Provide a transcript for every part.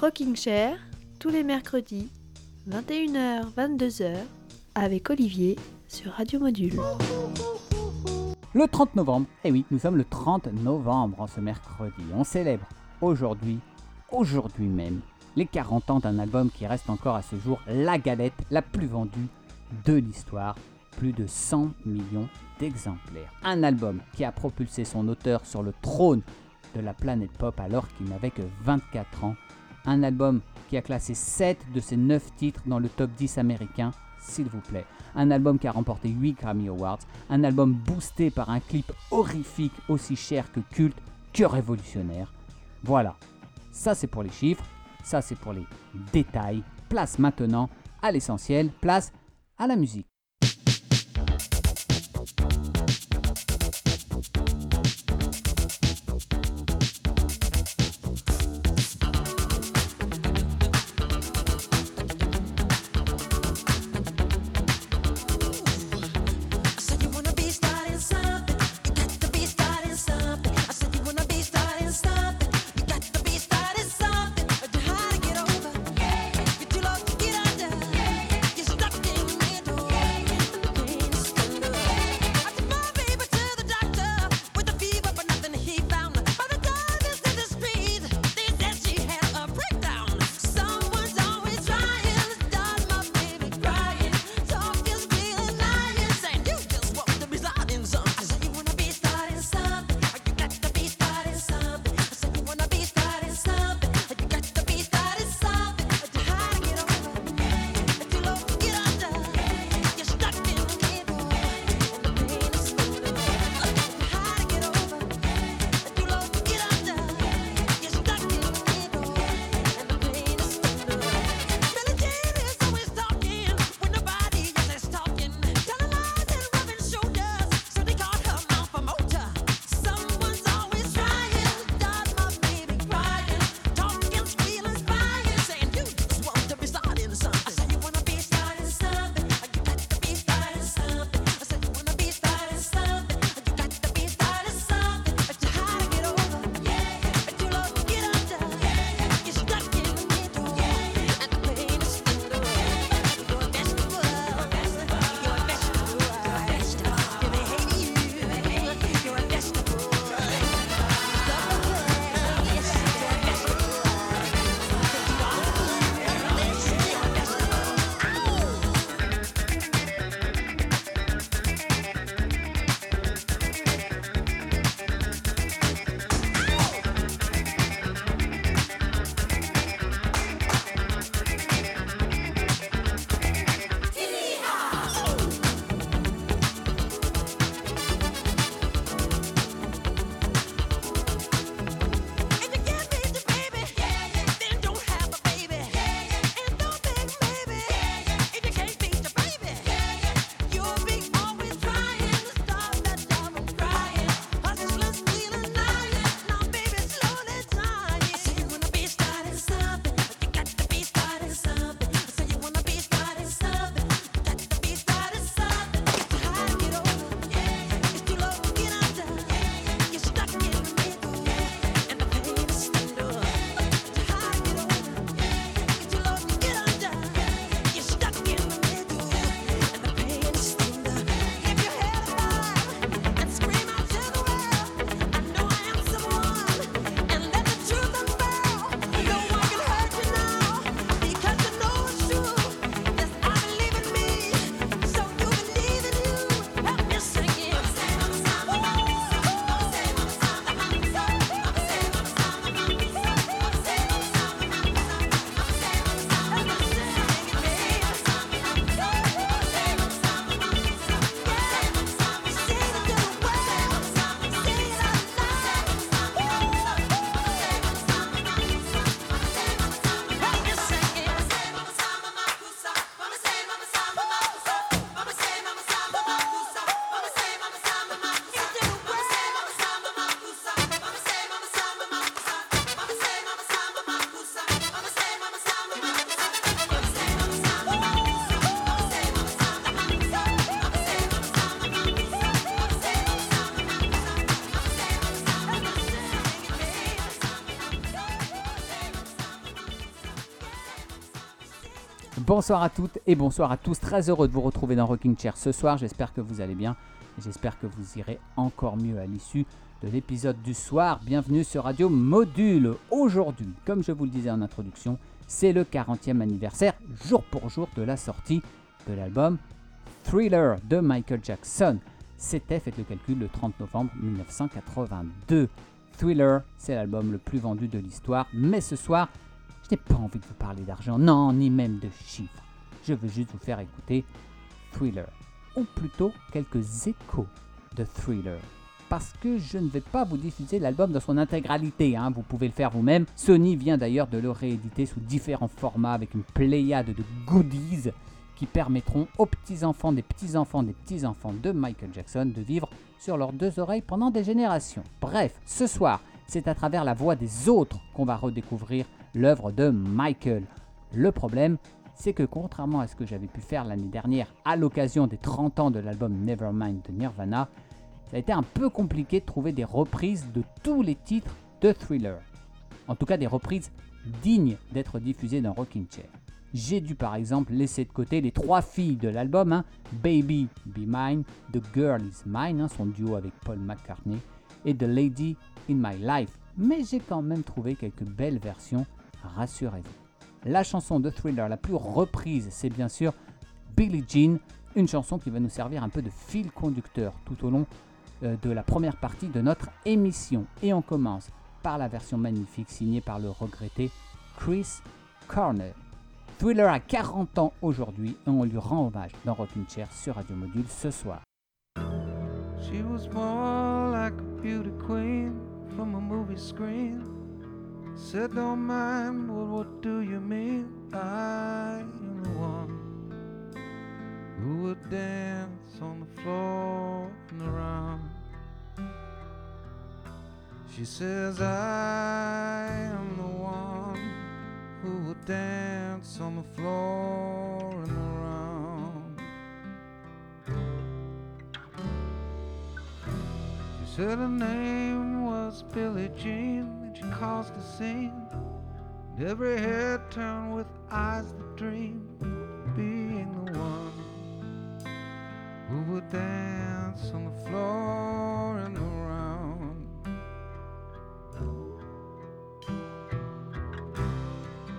Rocking Chair, tous les mercredis, 21h, 22h, avec Olivier sur Radio Module. Le 30 novembre, eh oui, nous sommes le 30 novembre en ce mercredi. On célèbre aujourd'hui, aujourd'hui même, les 40 ans d'un album qui reste encore à ce jour la galette la plus vendue de l'histoire. Plus de 100 millions d'exemplaires. Un album qui a propulsé son auteur sur le trône de la planète pop alors qu'il n'avait que 24 ans. Un album qui a classé 7 de ses 9 titres dans le top 10 américain, s'il vous plaît. Un album qui a remporté 8 Grammy Awards. Un album boosté par un clip horrifique aussi cher que culte que révolutionnaire. Voilà, ça c'est pour les chiffres, ça c'est pour les détails. Place maintenant à l'essentiel, place à la musique. Bonsoir à toutes et bonsoir à tous. Très heureux de vous retrouver dans Rocking Chair ce soir. J'espère que vous allez bien j'espère que vous irez encore mieux à l'issue de l'épisode du soir. Bienvenue sur Radio Module. Aujourd'hui, comme je vous le disais en introduction, c'est le 40e anniversaire, jour pour jour, de la sortie de l'album Thriller de Michael Jackson. C'était, faites le calcul, le 30 novembre 1982. Thriller, c'est l'album le plus vendu de l'histoire, mais ce soir, je n'ai pas envie de vous parler d'argent, non, ni même de chiffres. Je veux juste vous faire écouter Thriller, ou plutôt quelques échos de Thriller. Parce que je ne vais pas vous diffuser l'album dans son intégralité, hein, vous pouvez le faire vous-même. Sony vient d'ailleurs de le rééditer sous différents formats avec une pléiade de goodies qui permettront aux petits-enfants des petits-enfants des petits-enfants de Michael Jackson de vivre sur leurs deux oreilles pendant des générations. Bref, ce soir, c'est à travers la voix des autres qu'on va redécouvrir l'œuvre de Michael. Le problème, c'est que contrairement à ce que j'avais pu faire l'année dernière à l'occasion des 30 ans de l'album Nevermind de Nirvana, ça a été un peu compliqué de trouver des reprises de tous les titres de Thriller. En tout cas des reprises dignes d'être diffusées dans Rocking Chair. J'ai dû par exemple laisser de côté les trois filles de l'album, hein, Baby Be Mine, The Girl Is Mine, hein, son duo avec Paul McCartney, et The Lady in My Life. Mais j'ai quand même trouvé quelques belles versions rassurez-vous. La chanson de Thriller la plus reprise, c'est bien sûr Billie Jean, une chanson qui va nous servir un peu de fil conducteur tout au long euh, de la première partie de notre émission. Et on commence par la version magnifique signée par le regretté Chris Corner. Thriller a 40 ans aujourd'hui et on lui rend hommage dans Rockin' Chair sur Radio Module ce soir. She was more like a beauty queen from a movie screen. Said, Don't mind, well, what do you mean? I am the one who would dance on the floor and around. She says, I am the one who would dance on the floor and around. She said her name was Billie Jean she caused a scene. And every head turned with eyes that dream, being the one who would dance on the floor and around.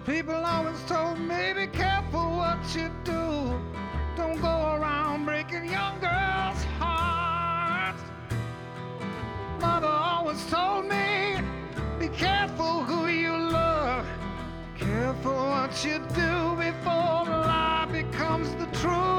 People always told me be careful what you do. Don't go around breaking young girls' hearts. Mother always told me careful who you love. Careful what you do before the lie becomes the truth.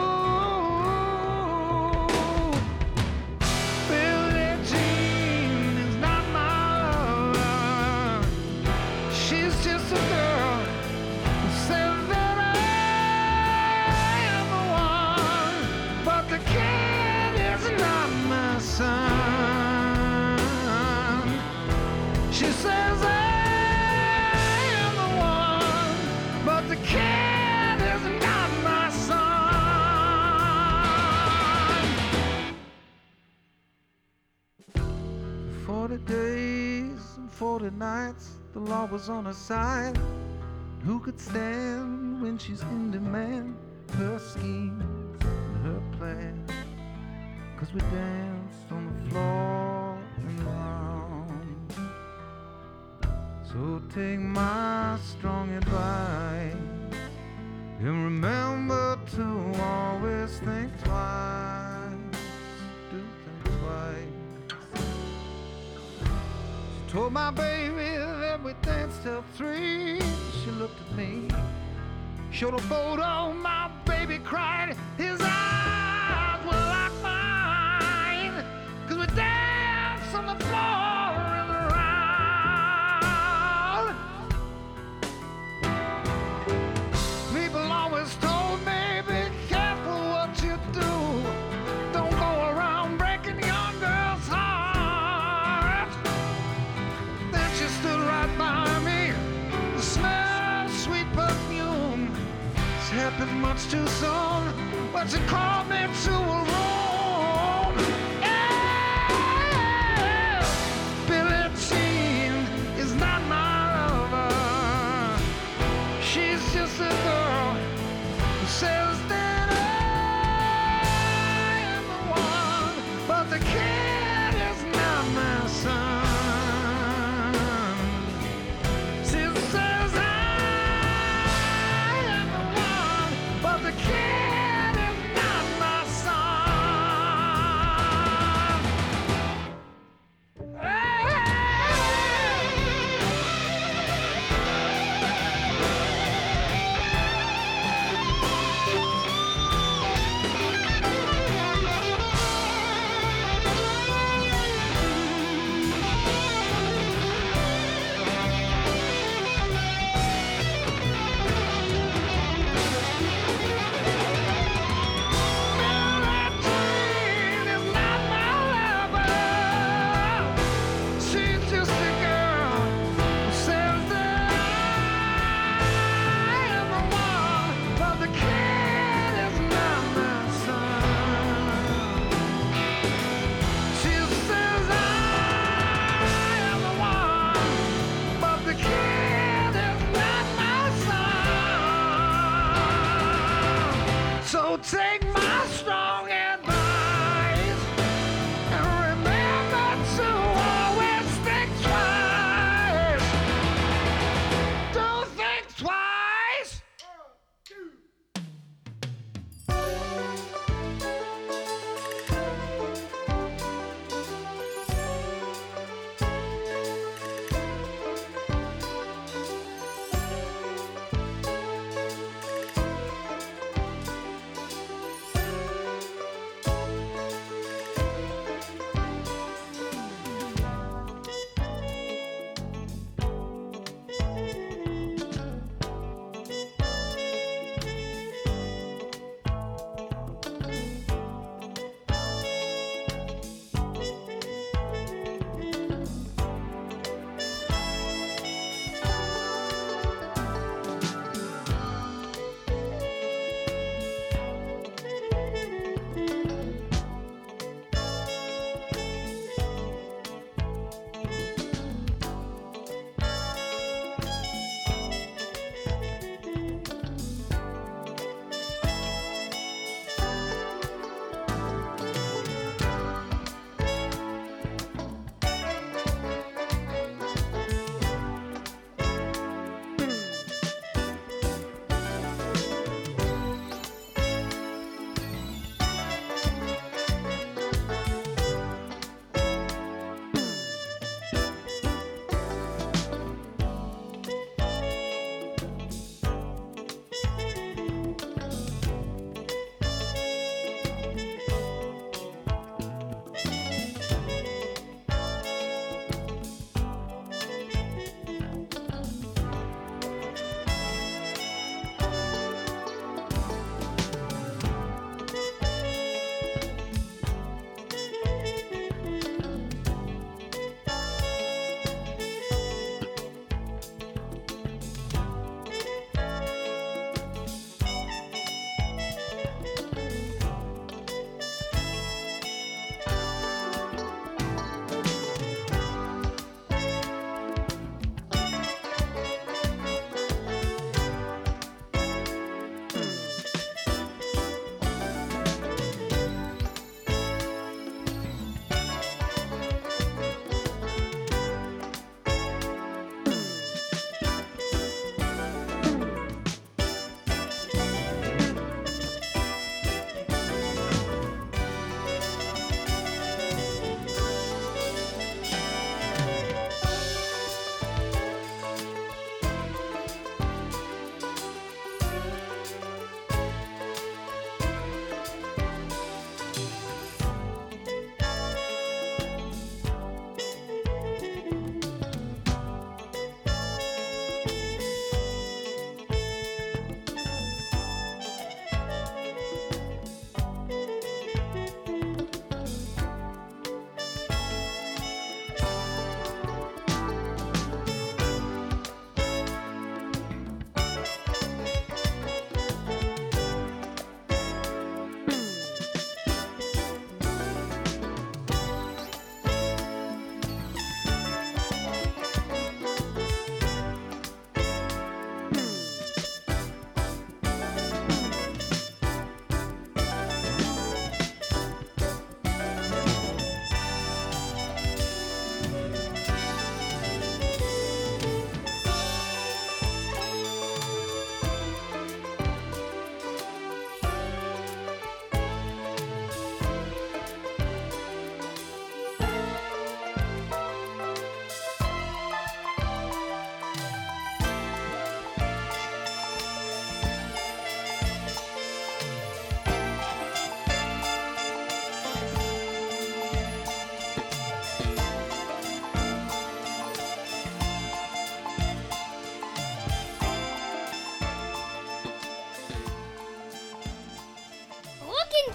40 nights, the law was on her side. Who could stand when she's in demand? Her schemes and her plans. Cause we danced on the floor and around. So take my strong advice and remember to always think twice. Told my baby that we danced till three. She looked at me, showed a photo. My baby cried. His eyes were like mine. Cause we danced on the floor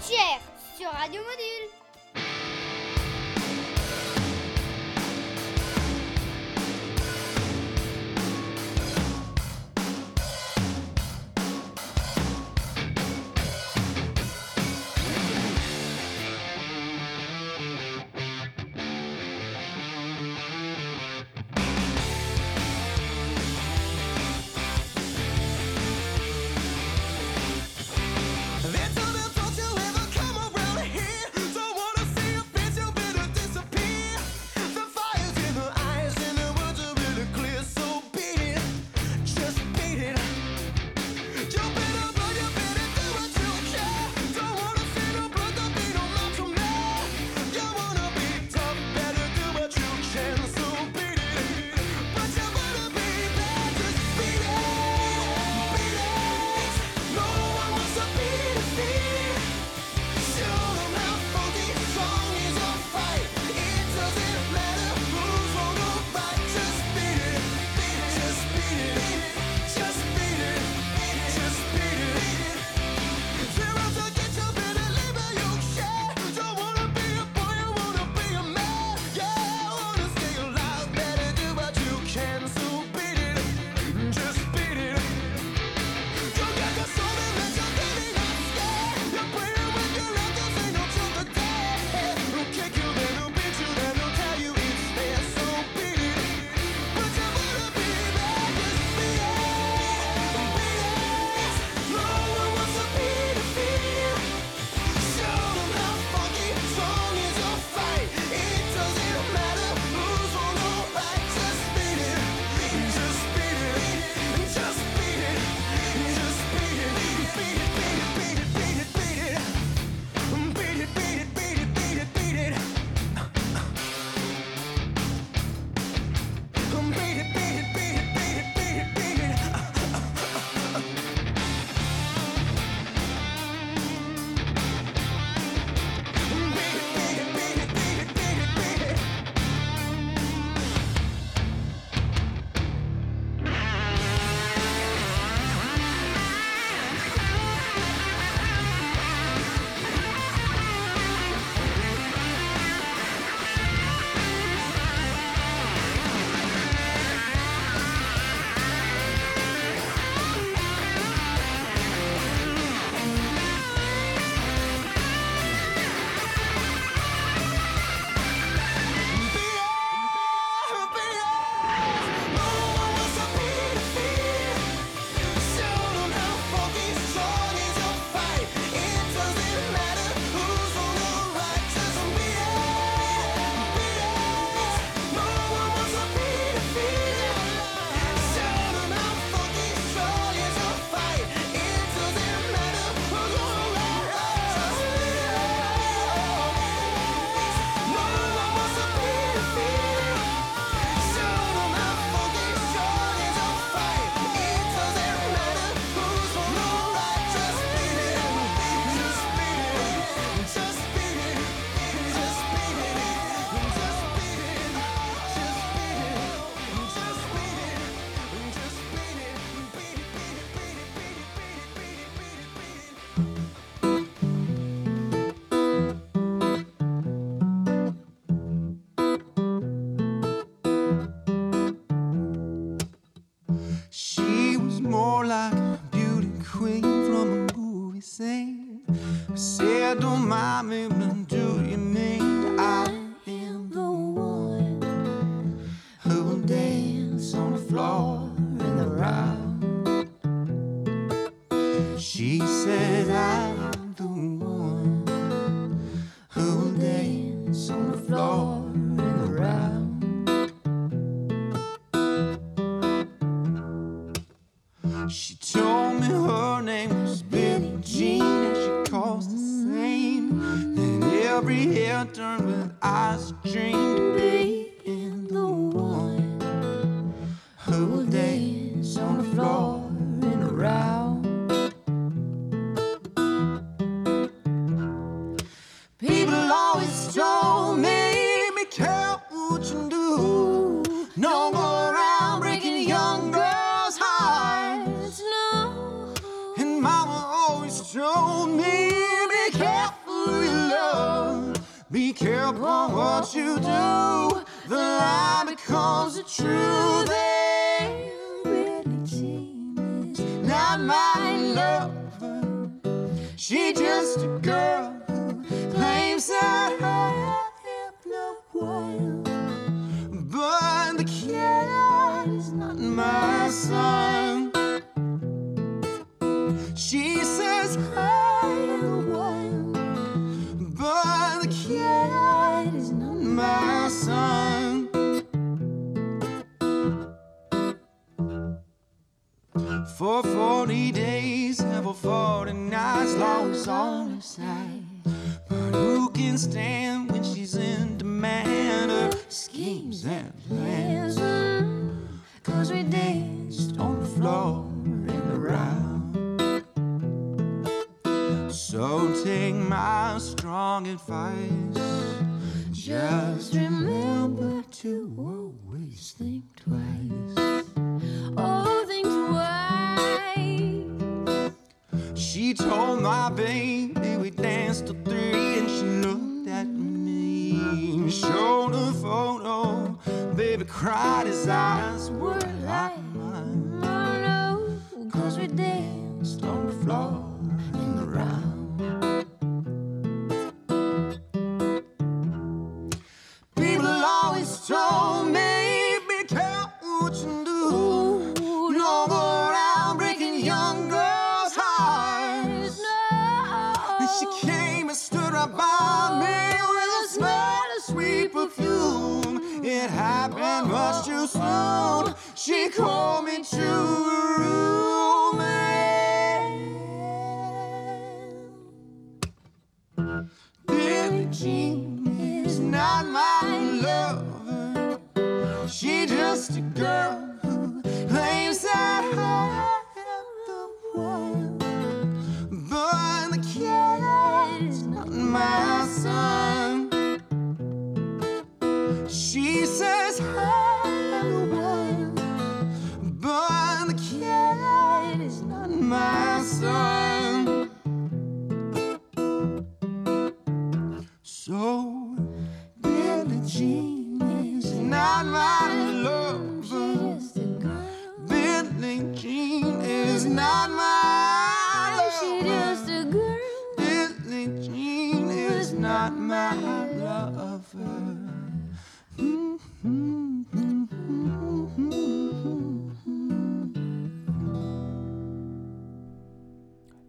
Cimetière sur Radio Module. My lover. She just a girl who claims that I For 40 days and for 40 nights, Laura's on her side. But who can stand when she's in demand? Her schemes and plans. Cause we danced on the floor in the round. So take my strong advice. Just remember to She told my baby we danced till three, and she looked at me, showed a photo. Baby cried, his eyes were like mine. Oh no, Cause we danced on the floor in the round. People always told me, much too soon. She called me to her room. and Billie Jean is not my lover. She just a girl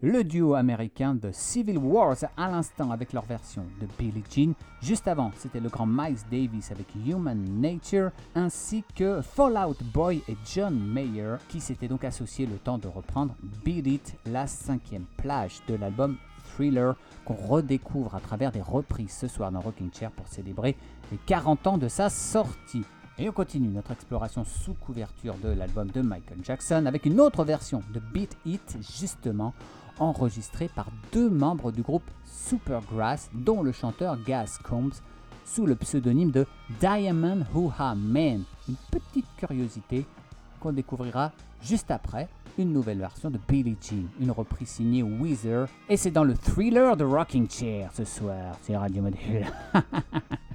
Le duo américain de Civil Wars à l'instant avec leur version de Billie Jean. Juste avant, c'était le grand Miles Davis avec Human Nature, ainsi que Fallout Boy et John Mayer qui s'étaient donc associés le temps de reprendre Beat It, la cinquième plage de l'album Thriller qu'on redécouvre à travers des reprises ce soir dans Rocking Chair pour célébrer les 40 ans de sa sortie. Et on continue notre exploration sous couverture de l'album de Michael Jackson avec une autre version de Beat It, justement enregistrée par deux membres du groupe Supergrass, dont le chanteur Gaz Combs, sous le pseudonyme de Diamond Hoo-Ha Man. Une petite curiosité qu'on découvrira juste après une nouvelle version de Billie Jean, une reprise signée Weezer, et c'est dans le thriller de Rocking Chair ce soir sur Radio Module.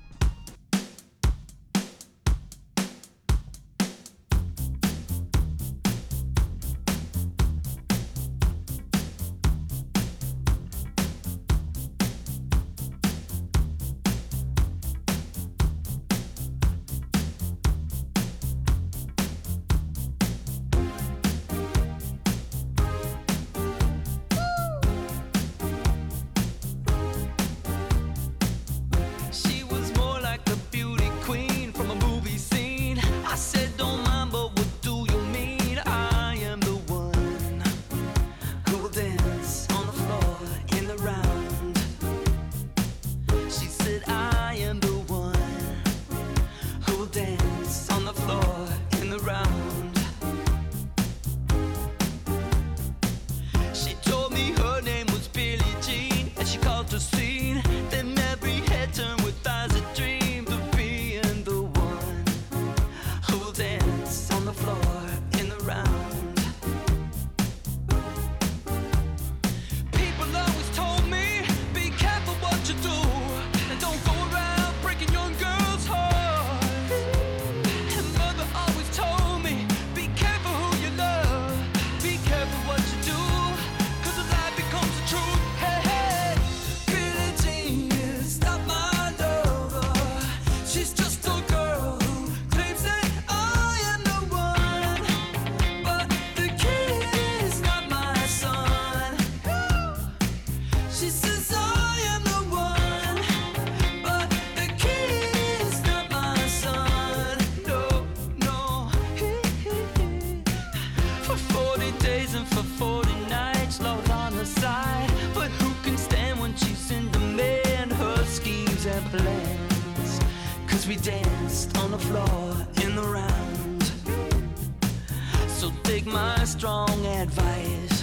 take my strong advice.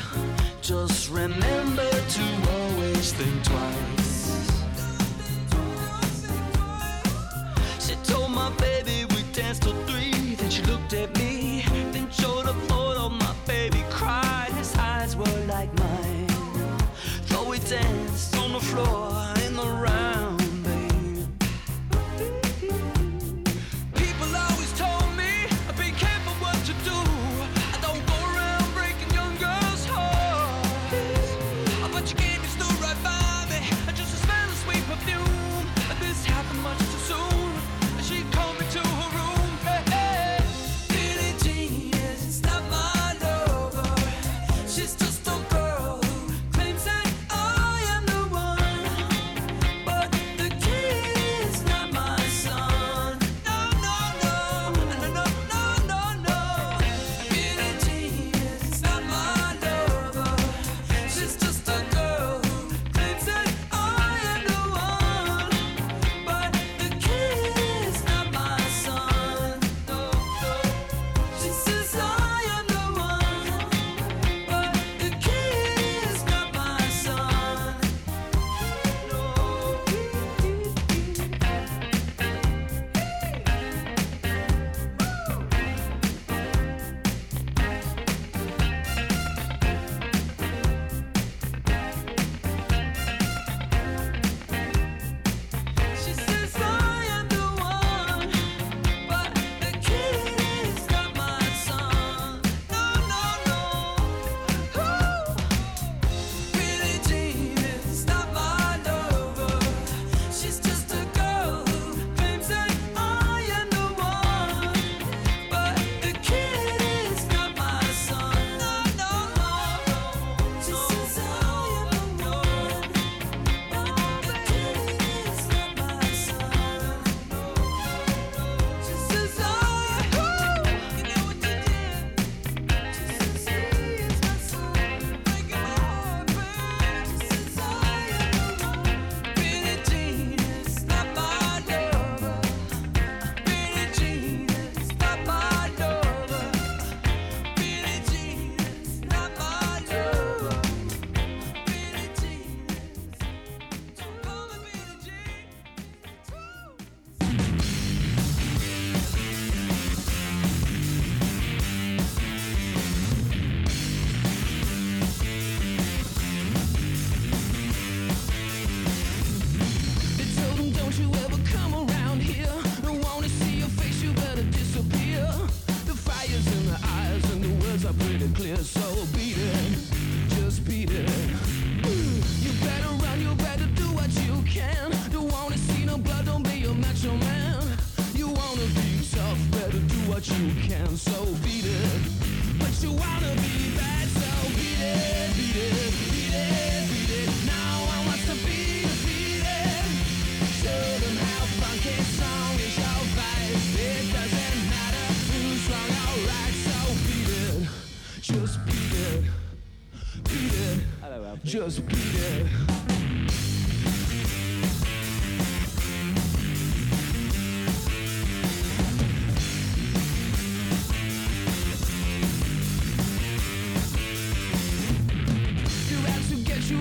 Just remember to always think twice.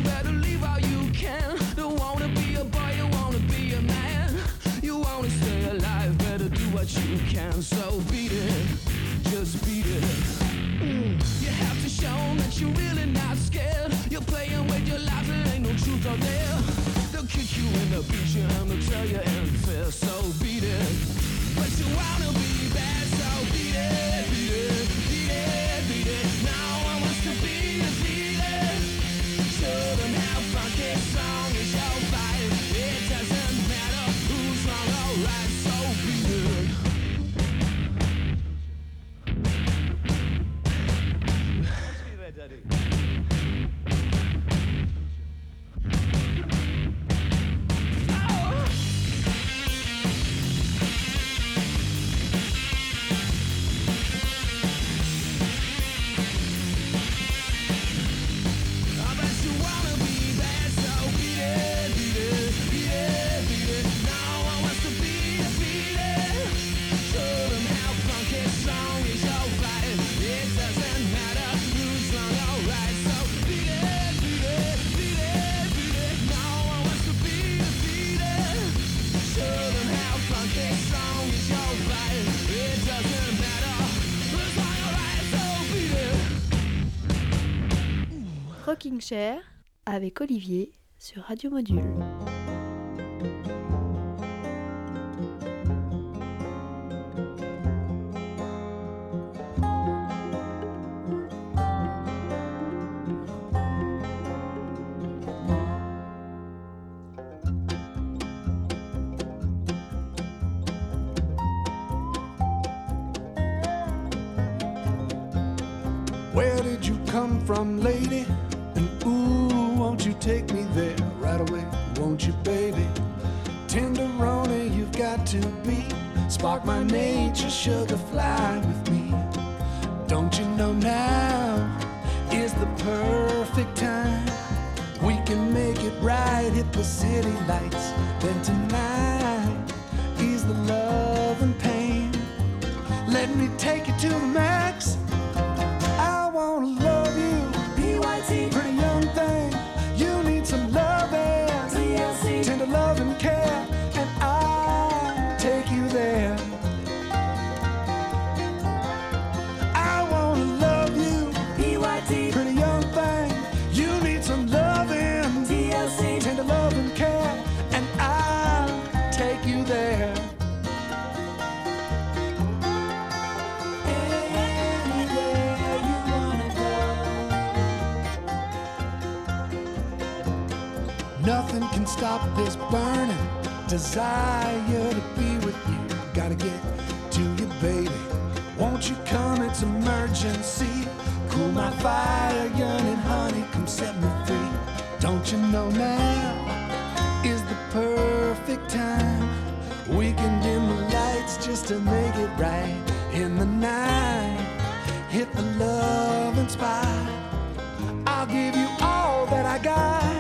better leave while you can. Don't wanna be a boy, you wanna be a man. You wanna stay alive, better do what you can. So beat it, just beat it. Mm. You have to show that you're really not scared. You're playing with your life, there ain't no truth out there. They'll kick you in the beach and they'll tell you unfair. So beat it, but you wanna be bad, so beat it, beat it. Rocking Chair avec Olivier sur Radio Module. Where did you come from, lady? Ooh, won't you take me there right away? Won't you, baby? Tenderoni, you've got to be. Spark my nature, sugar, fly with me. Don't you know now is the perfect time? We can make it right, hit the city lights. Then tonight is the love and pain. Let me take you to the max. Stop this burning desire to be with you. Gotta get to you, baby. Won't you come? It's emergency. Cool my fire, yearning, honey. Come set me free. Don't you know now is the perfect time? We can dim the lights just to make it right in the night. Hit the love and spot. I'll give you all that I got.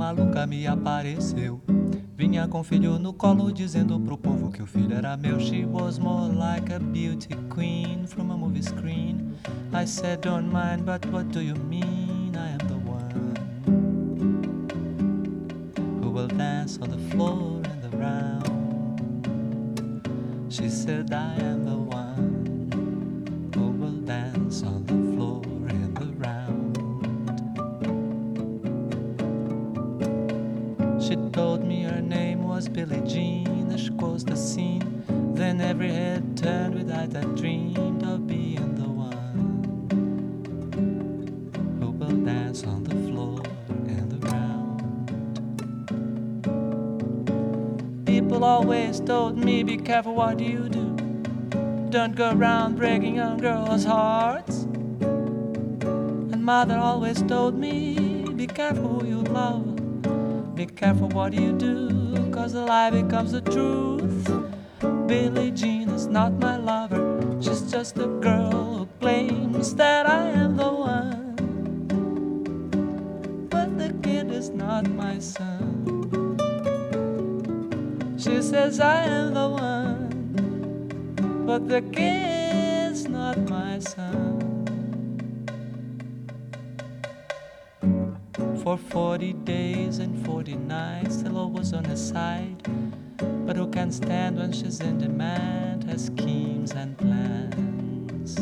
Maluca me apareceu. Vinha com o filho no colo, dizendo pro povo que o filho era meu. She was more like a beauty queen from a movie screen. I said, don't mind, but what do you mean? I am the one who will dance on the floor and around. She said, I am was Billie Jean as she crossed the scene. Then every head turned with eyes that dreamed of being the one who will dance on the floor and around. People always told me, be careful what you do. Don't go around breaking young girls' hearts. And mother always told me, be careful who you love. Be careful what you do, the lie becomes the truth. Billie Jean is not my lover, she's just a girl who claims that I am the one. But the kid is not my son. She says I am the one, but the kid's not my son. For 40 days and 40 nights, the Lord was on her side. But who can stand when she's in demand? Her schemes and plans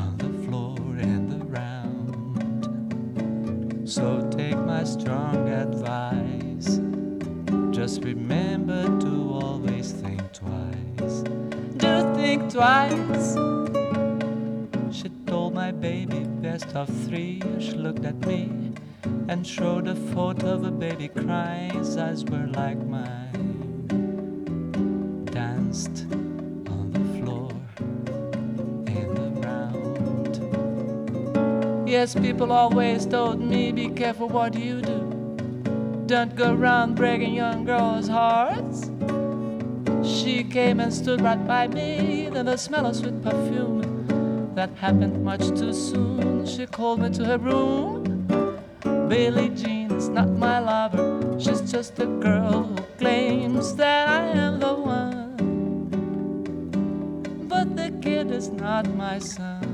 on the floor and around. So take my strong advice. Just remember to always think twice. Do think twice. She told my baby best of three. She looked at me and showed a photo of a baby crying. His eyes were like mine. Danced on the floor and around. Yes, people always told me be careful what you do. Don't go around breaking young girls' hearts. She came and stood right by me, then the smell of sweet perfume. That happened much too soon. She called me to her room. Billie Jean is not my lover. She's just a girl who claims that I am the one. But the kid is not my son.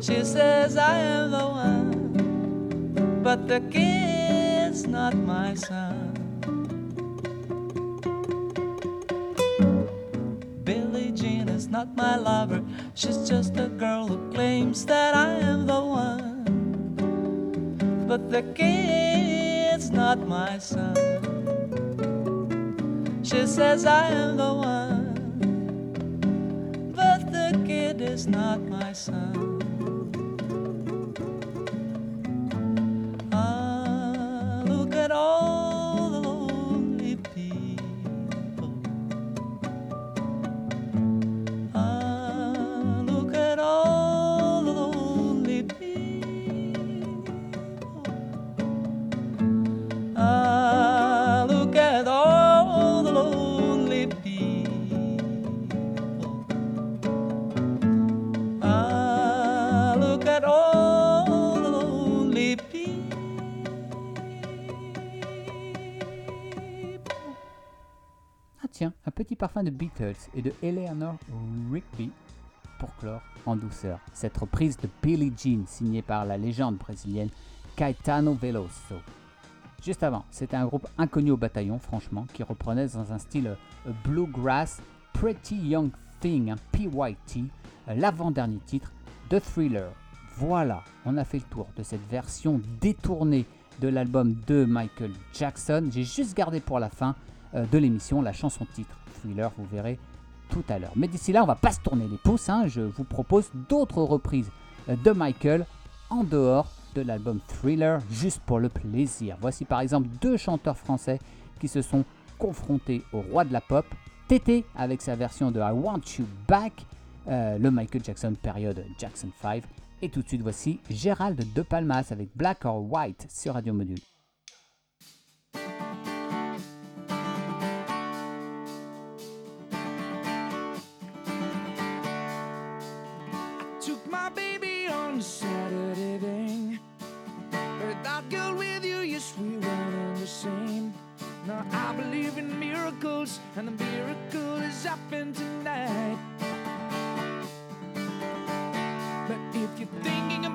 She says I am the one. But the kid's not my son. Billie Jean is not my lover. She's just a girl who claims that I am the one. But the kid's not my son. She says I am the one. But the kid is not my son. Parfum de Beatles et de Eleanor Rigby pour clore en douceur. Cette reprise de Billie Jean signée par la légende brésilienne Caetano Veloso. Juste avant, c'était un groupe inconnu au bataillon, franchement, qui reprenait dans un style euh, bluegrass Pretty Young Thing, PYT, euh, l'avant-dernier titre de Thriller. Voilà, on a fait le tour de cette version détournée de l'album de Michael Jackson. J'ai juste gardé pour la fin euh, de l'émission la chanson titre Thriller, vous verrez tout à l'heure. Mais d'ici là, on va pas se tourner les pouces, hein, je vous propose d'autres reprises euh, de Michael en dehors de l'album Thriller, juste pour le plaisir. Voici par exemple deux chanteurs français qui se sont confrontés au roi de la pop, Tété avec sa version de I Want You Back, euh, le Michael Jackson période Jackson 5, et tout de suite voici Gérald De Palmas avec Black or White sur Radio Module. Saturday thing. Heard that girl with you, yes, we one and the same. Now I believe in miracles, and the miracle is happening tonight. But if you're thinking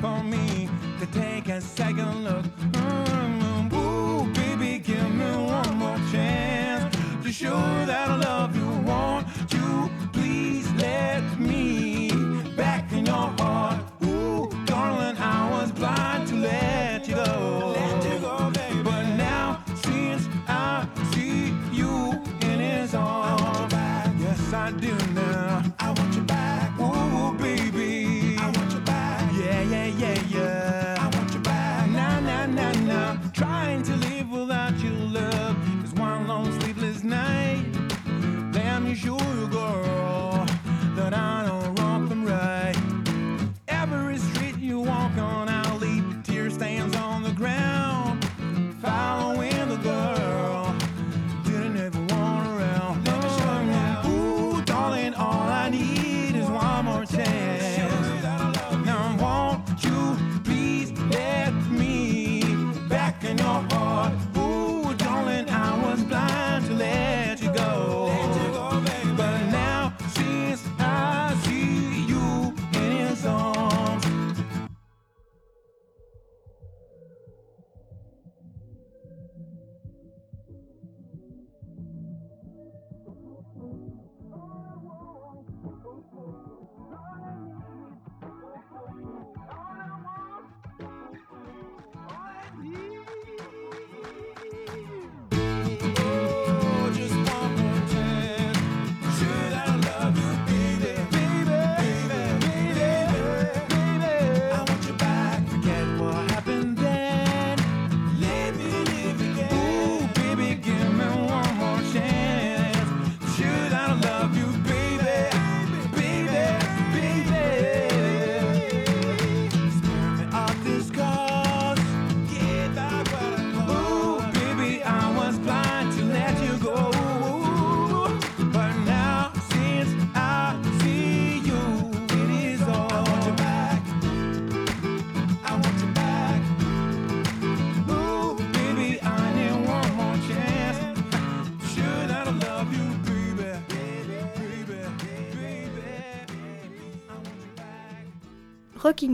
For me to take a second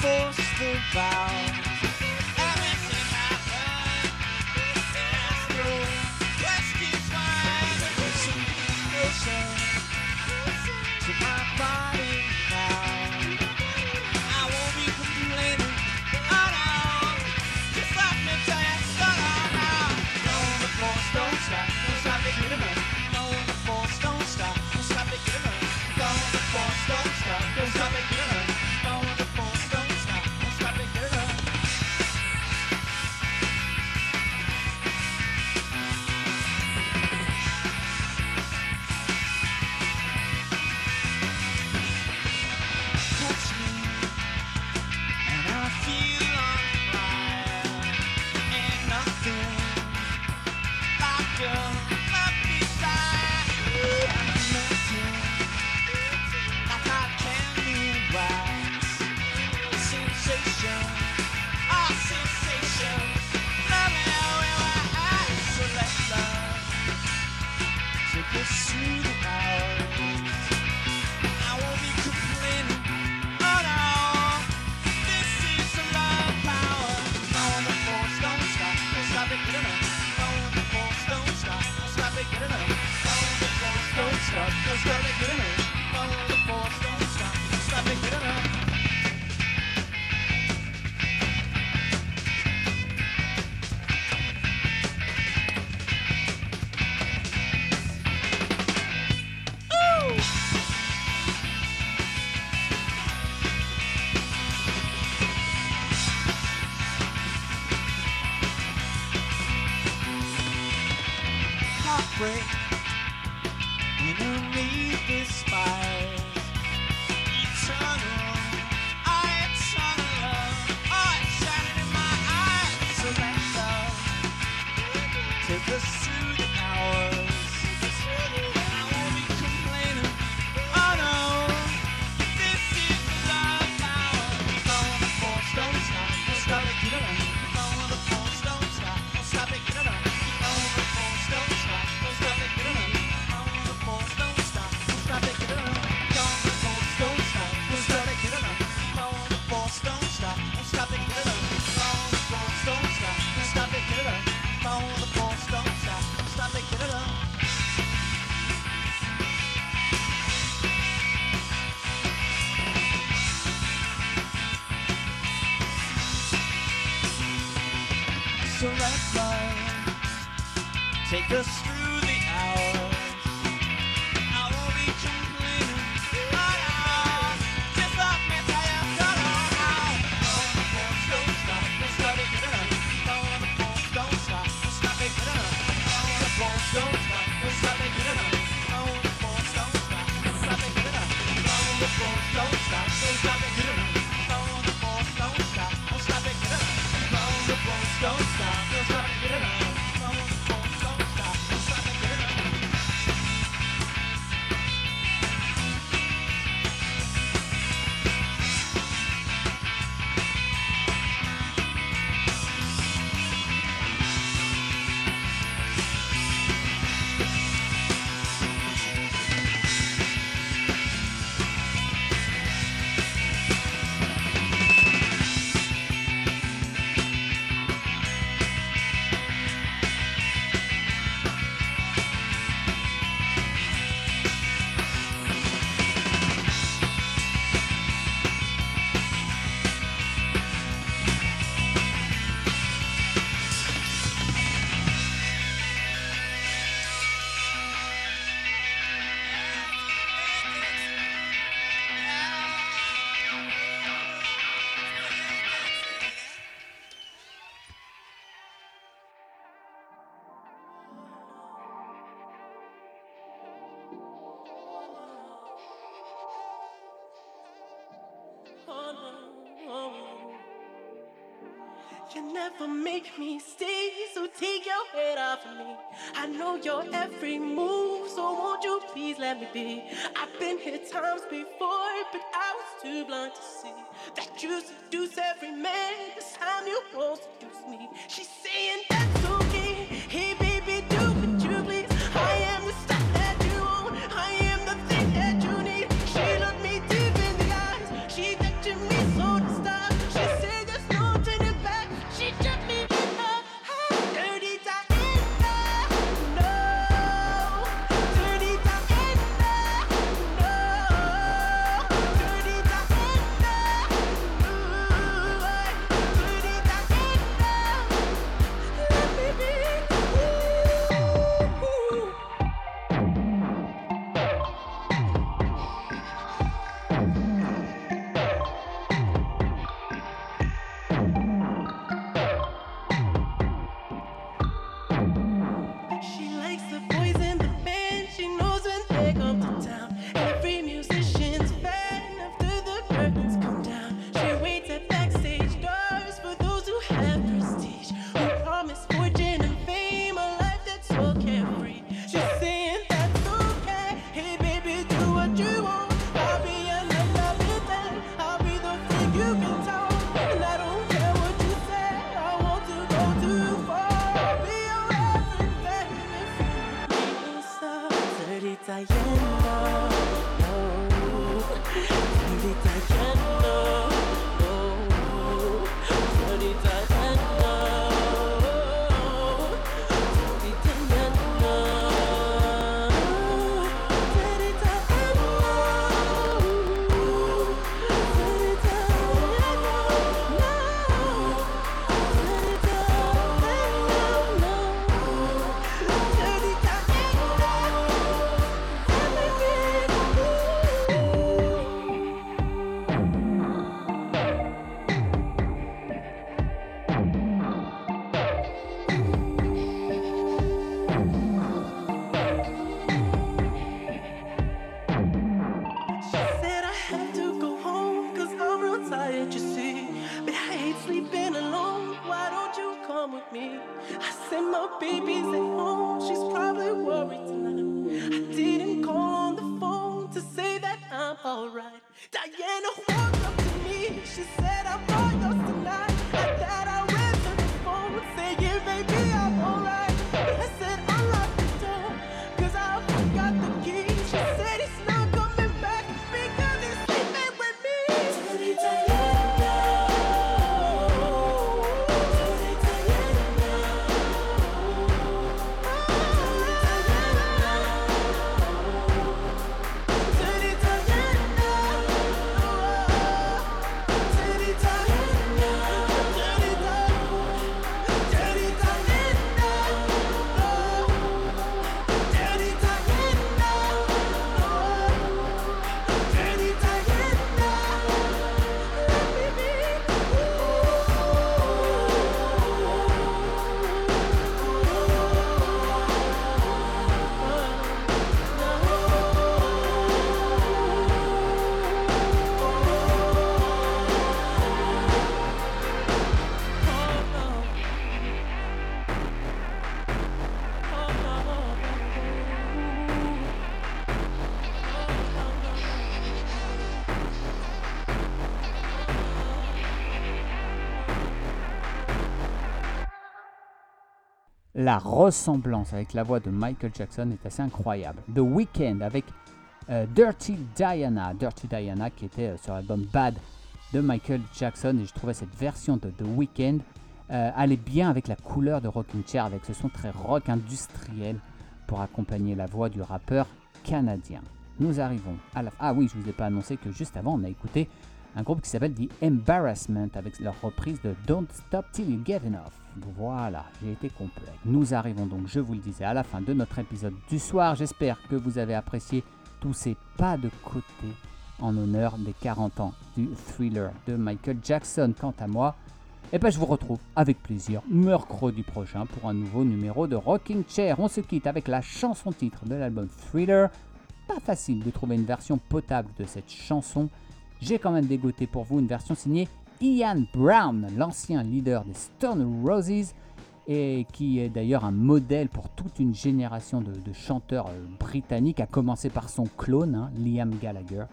force the bow. never make me stay. So take your head off of me. I know your every move, so won't you please let me be? I've been here times before, but I was too blind to see that you seduce every man. This time you won't seduce me. She's saying that. La ressemblance avec la voix de Michael Jackson est assez incroyable. The Weeknd avec euh, Dirty Diana, Dirty Diana qui était euh, sur l'album Bad de Michael Jackson et je trouvais cette version de The Weeknd euh, allait bien avec la couleur de Rocking Chair avec ce son très rock industriel pour accompagner la voix du rappeur canadien. Nous arrivons à la Ah oui, je vous ai pas annoncé que juste avant on a écouté un groupe qui s'appelle The Embarrassment avec leur reprise de Don't Stop Till You Get Enough. Voilà, j'ai été complet. Nous arrivons donc, je vous le disais, à la fin de notre épisode du soir. J'espère que vous avez apprécié tous ces pas de côté en honneur des 40 ans du thriller de Michael Jackson. Quant à moi, eh ben, je vous retrouve avec plaisir mercredi prochain pour un nouveau numéro de Rocking Chair. On se quitte avec la chanson titre de l'album Thriller. Pas facile de trouver une version potable de cette chanson. J'ai quand même dégoté pour vous une version signée Ian Brown, l'ancien leader des Stone Roses, et qui est d'ailleurs un modèle pour toute une génération de, chanteurs euh, britanniques, à commencer par son clone, hein, Liam Gallagher.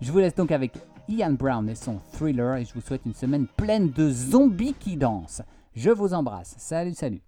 Je vous laisse donc avec Ian Brown et son thriller, et je vous souhaite une semaine pleine de zombies qui dansent. Je vous embrasse. Salut, salut.